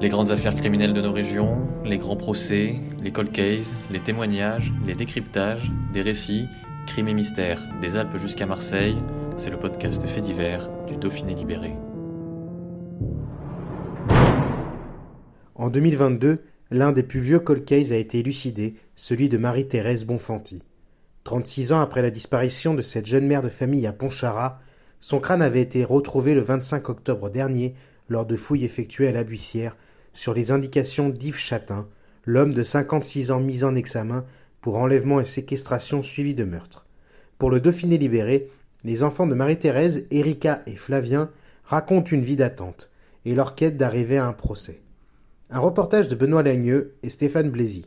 Les grandes affaires criminelles de nos régions, les grands procès, les cold cases, les témoignages, les décryptages, des récits, crimes et mystères, des Alpes jusqu'à Marseille, c'est le podcast fait divers du Dauphiné libéré. En 2022, l'un des plus vieux cold cases a été élucidé, celui de Marie-Thérèse Bonfanti. 36 ans après la disparition de cette jeune mère de famille à Pontcharrat, son crâne avait été retrouvé le 25 octobre dernier lors de fouilles effectuées à la Buissière sur les indications d'Yves Chatin, l'homme de 56 ans mis en examen pour enlèvement et séquestration suivi de meurtre. Pour le Dauphiné libéré, les enfants de Marie-Thérèse, Erika et Flavien racontent une vie d'attente et leur quête d'arriver à un procès. Un reportage de Benoît Lagneux et Stéphane Blaisy.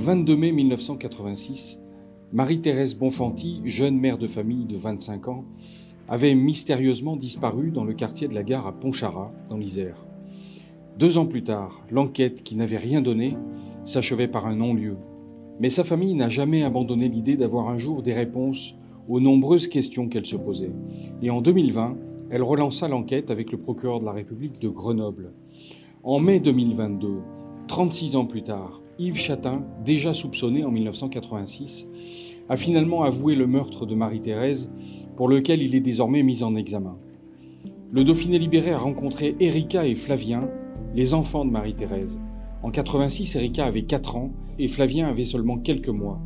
Le 22 mai 1986, Marie-Thérèse Bonfanti, jeune mère de famille de 25 ans, avait mystérieusement disparu dans le quartier de la gare à Pontcharrat, dans l'Isère. Deux ans plus tard, l'enquête qui n'avait rien donné s'achevait par un non-lieu. Mais sa famille n'a jamais abandonné l'idée d'avoir un jour des réponses aux nombreuses questions qu'elle se posait. Et en 2020, elle relança l'enquête avec le procureur de la République de Grenoble. En mai 2022, 36 ans plus tard, Yves Chatin, déjà soupçonné en 1986, a finalement avoué le meurtre de Marie-Thérèse, pour lequel il est désormais mis en examen. Le Dauphiné libéré a rencontré Erika et Flavien, les enfants de Marie-Thérèse. En 86, Erika avait 4 ans et Flavien avait seulement quelques mois.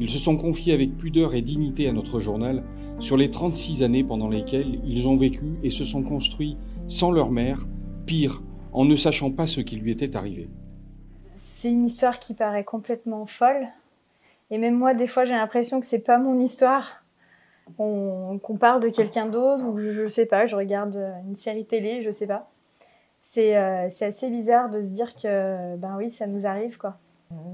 Ils se sont confiés avec pudeur et dignité à notre journal sur les 36 années pendant lesquelles ils ont vécu et se sont construits sans leur mère, pire, en ne sachant pas ce qui lui était arrivé c'est une histoire qui paraît complètement folle. Et même moi, des fois, j'ai l'impression que c'est pas mon histoire. Qu'on parle de quelqu'un d'autre, ou je, sais pas, je regarde une série télé, je sais pas. C'est euh, assez bizarre de se dire que, ben oui, ça nous arrive, quoi.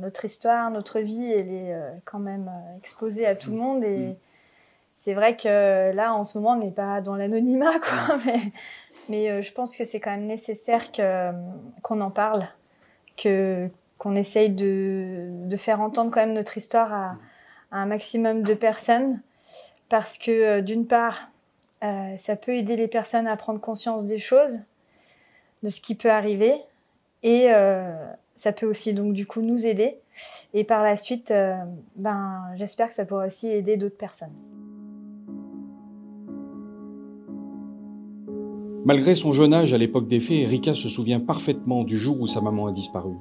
Notre histoire, notre vie, elle est euh, quand même euh, exposée à tout le monde. Et mm. c'est vrai que là, en ce moment, on n'est pas dans l'anonymat, quoi. Mais, mais je pense que c'est quand même nécessaire qu'on en parle. Que, qu'on essaye de, faire entendre quand même notre histoire à, un maximum de personnes. Parce que euh, d'une part, euh, ça peut aider les personnes à prendre conscience des choses, de ce qui peut arriver. Et euh, ça peut aussi donc du coup nous aider. Et par la suite, ben j'espère que ça pourra aussi aider d'autres personnes. Malgré son jeune âge à l'époque des faits, Erika se souvient parfaitement du jour où sa maman a disparu.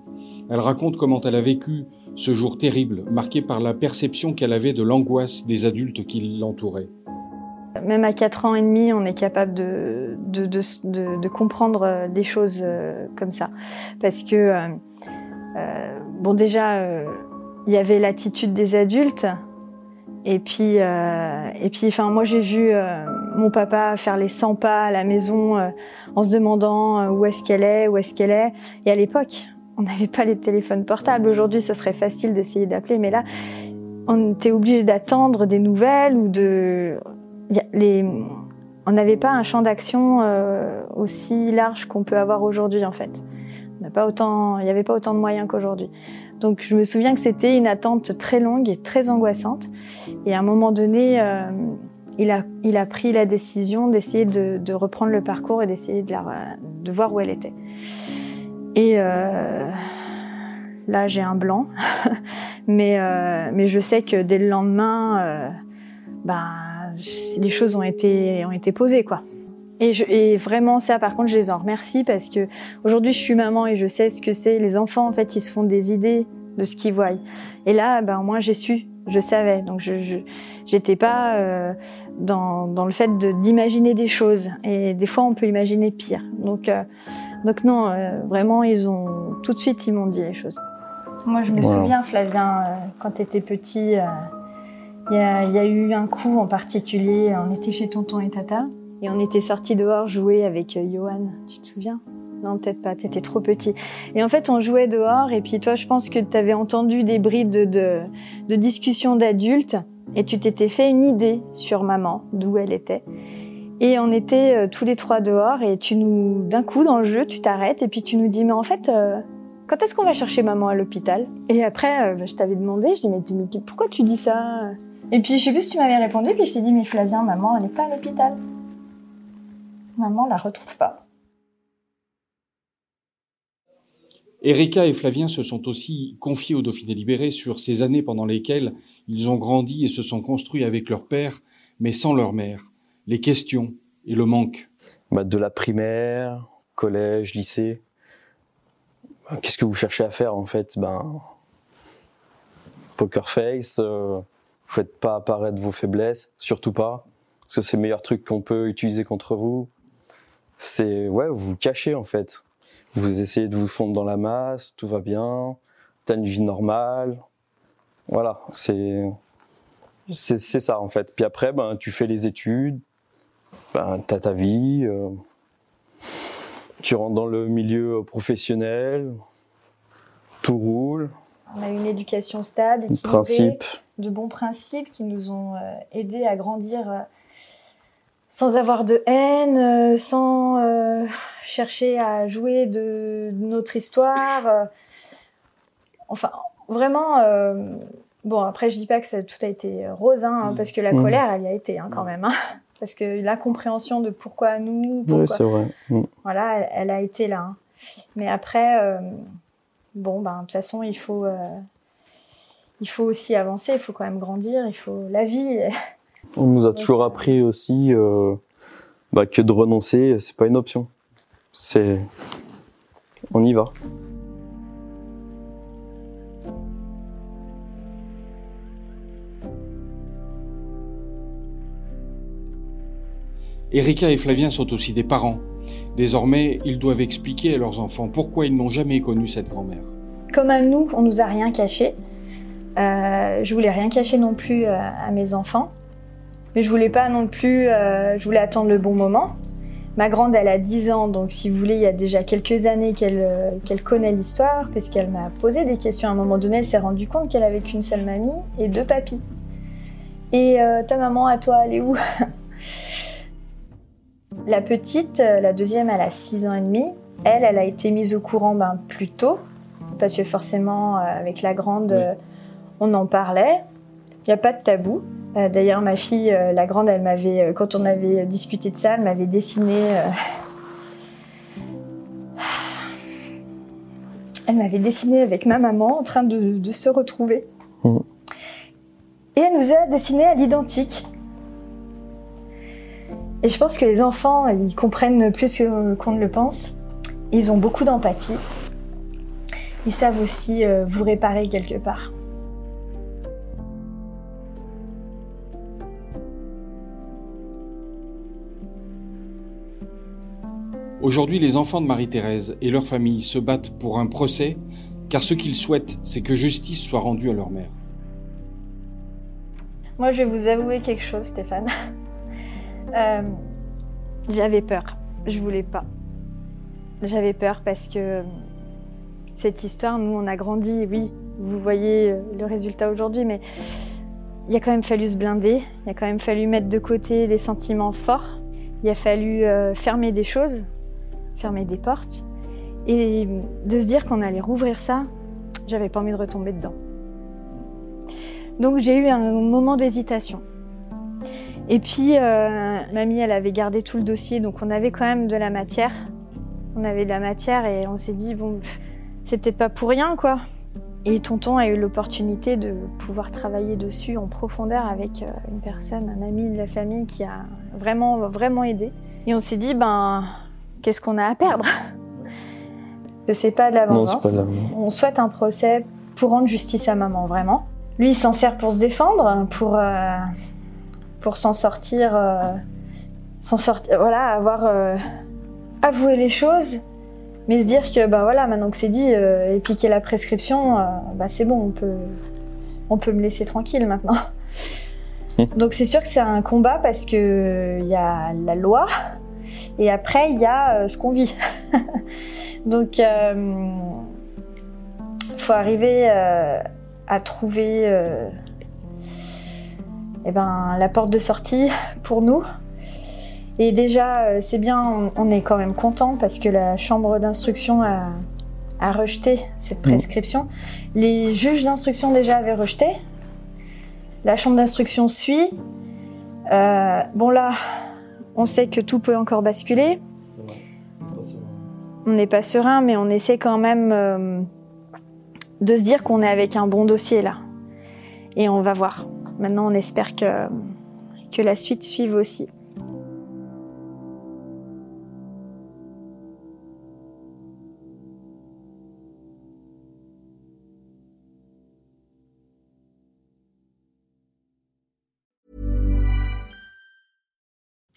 Elle raconte comment elle a vécu ce jour terrible, marqué par la perception qu'elle avait de l'angoisse des adultes qui l'entouraient. Même à 4 ans et demi, on est capable de, comprendre des choses euh, comme ça. Parce que, euh, euh, bon, déjà, il y avait l'attitude des adultes. Et puis, et puis enfin, moi, j'ai vu mon papa faire les 100 pas à la maison en se demandant où est-ce qu'elle est, où est-ce qu'elle est. Et à l'époque, on n'avait pas les téléphones portables. Aujourd'hui, ça serait facile d'essayer d'appeler, mais là, on était obligé d'attendre des nouvelles ou de. Les... On n'avait pas un champ d'action euh, aussi large qu'on peut avoir aujourd'hui, en fait. On pas autant... Il n'y avait pas autant de moyens qu'aujourd'hui. Donc, je me souviens que c'était une attente très longue et très angoissante. Et à un moment donné, euh, il, a, il a pris la décision d'essayer de, reprendre le parcours et d'essayer de, voir où elle était. Et euh, là, j'ai un blanc. mais, euh, mais je sais que dès le lendemain, euh, ben, les choses ont été, ont été posées, quoi. Et, et, vraiment ça, par contre, je les en remercie parce que aujourd'hui, je suis maman et je sais ce que c'est. Les enfants, en fait, ils se font des idées de ce qu'ils voient. Et là, ben, moi, j'ai su Je savais, donc je j'étais pas euh, dans, dans, le fait d'imaginer des choses. Et des fois, on peut imaginer pire. Donc, euh, donc non, euh, vraiment, ils ont tout de suite, ils m'ont dit les choses. Moi, je me souviens, Flavien, quand tu étais petit, il y, a, y, a, eu un coup en particulier. On était chez tonton et tata et on était sortis dehors jouer avec Johan. Tu te souviens? Non, peut-être pas, t'étais trop petit. Et en fait, on jouait dehors, et puis toi, je pense que t'avais entendu des brides de, de, discussions d'adultes, et tu t'étais fait une idée sur maman, d'où elle était. Et on était euh, tous les trois dehors, et tu nous, d'un coup, dans le jeu, tu t'arrêtes, et puis tu nous dis, mais en fait, euh, quand est-ce qu'on va chercher maman à l'hôpital? Et après, euh, je t'avais demandé, je dis, mais, mais pourquoi tu dis ça? Et puis, je sais plus si tu m'avais répondu, puis je t'ai dit, mais Flavien, maman, elle n'est pas à l'hôpital. Maman la retrouve pas. Erika et Flavien se sont aussi confiés au Dauphiné libéré sur ces années pendant lesquelles ils ont grandi et se sont construits avec leur père, mais sans leur mère. Les questions et le manque. Bah de la primaire, collège, lycée. Qu'est-ce que vous cherchez à faire en fait? Ben, poker face. Euh, faites pas apparaître vos faiblesses, surtout pas, parce que c'est le meilleur truc qu'on peut utiliser contre vous. C'est ouais, vous vous cachez en fait vous essayez de vous fondre dans la masse, tout va bien, tu as une vie normale. Voilà, c'est c'est ça en fait. Puis après, ben, tu fais les études, ben, tu as ta vie, euh, tu rentres dans le milieu professionnel, tout roule. On a une éducation stable, principe. de bons principes qui nous ont euh, aidés à grandir euh, sans avoir de haine, sans chercher à jouer de, notre histoire. Euh, enfin, vraiment. Euh, bon, après, je dis pas que ça, tout a été rose, hein, mm. parce que la mm. colère, elle y a été hein, quand mm. même. Hein, parce que la compréhension de pourquoi nous, pourquoi, c'est vrai. Voilà, elle, a été là. Mais après, euh, bon, ben, de toute façon, il faut, il faut aussi avancer, il faut quand même grandir, il faut la vie. On nous a toujours appris aussi bah, que de renoncer, c'est pas une option c'est. On y va. Erika et Flavien sont aussi des parents. Désormais, ils doivent expliquer à leurs enfants pourquoi ils n'ont jamais connu cette grand-mère. Comme à nous, on nous a rien caché. Euh, je voulais rien cacher non plus euh, à mes enfants, mais je voulais pas non plus. Euh, je voulais attendre le bon moment. Ma grande, elle a 10 ans, donc si vous voulez, il y a déjà quelques années qu'elle euh, connaît l'histoire, puisqu'elle m'a posé des questions. À un moment donné, elle s'est rendue compte qu'elle avait qu'une seule mamie et deux papis. Et euh, ta maman, à toi, elle est où? La petite, la deuxième, elle a 6 ans et demi. Elle, elle a été mise au courant ben, plus tôt, parce que forcément, avec la grande, on en parlait. Il n'y a pas de tabou. Euh, d'ailleurs, ma fille, euh, la grande, elle m'avait, euh, quand on avait discuté de ça, elle m'avait dessiné. Elle m'avait dessiné avec ma maman en train de, se retrouver. Mmh. Et elle nous a dessiné à l'identique. Et je pense que les enfants, ils comprennent plus qu'on ne le pense. Ils ont beaucoup d'empathie. Ils savent aussi vous réparer quelque part. Aujourd'hui, les enfants de Marie-Thérèse et leur famille se battent pour un procès, car ce qu'ils souhaitent, c'est que justice soit rendue à leur mère. Moi, je vais vous avouer quelque chose, Stéphane. Euh, j'avais peur. Je voulais pas. J'avais peur parce que cette histoire, nous, on a grandi, oui, vous voyez euh, le résultat aujourd'hui, mais il a quand même fallu se blinder, il a quand même fallu mettre de côté des sentiments forts, il a fallu euh, fermer des choses, fermer des portes. Et de se dire qu'on allait rouvrir ça, j'avais pas envie de retomber dedans. Donc j'ai eu un moment d'hésitation. Et puis, euh, mamie, elle avait gardé tout le dossier, donc on avait quand même de la matière. On avait de la matière et on s'est dit, bon, c'est peut-être pas pour rien, quoi. Et tonton a eu l'opportunité de pouvoir travailler dessus en profondeur avec euh, une personne, un ami de la famille qui a vraiment, vraiment aidé. Et on s'est dit, ben, qu'est-ce qu'on a à perdre? Que c'est pas de la vengeance. On souhaite un procès pour rendre justice à maman, vraiment. lui, il s'en sert pour se défendre, pour, euh, pour s'en sortir, euh, s'en sortir, voilà, avoir euh, avoué les choses, mais se dire que bah voilà, maintenant que c'est dit, et piquer la prescription, bah c'est bon, on peut, on peut me laisser tranquille maintenant. Donc c'est sûr que c'est un combat parce que il y a la loi et après il y a euh, ce qu'on vit. Donc il faut arriver euh, à trouver euh, eh ben, la porte de sortie pour nous. Et déjà, euh, c'est bien, on, est quand même content parce que la chambre d'instruction a, a rejeté cette prescription. Les juges d'instruction déjà avaient rejeté. La chambre d'instruction suit. Euh, bon là, on sait que tout peut encore basculer. On n'est pas serein, mais on essaie quand même euh, de se dire qu'on est avec un bon dossier là. Et on va voir. Maintenant, on espère que, que la suite suive aussi.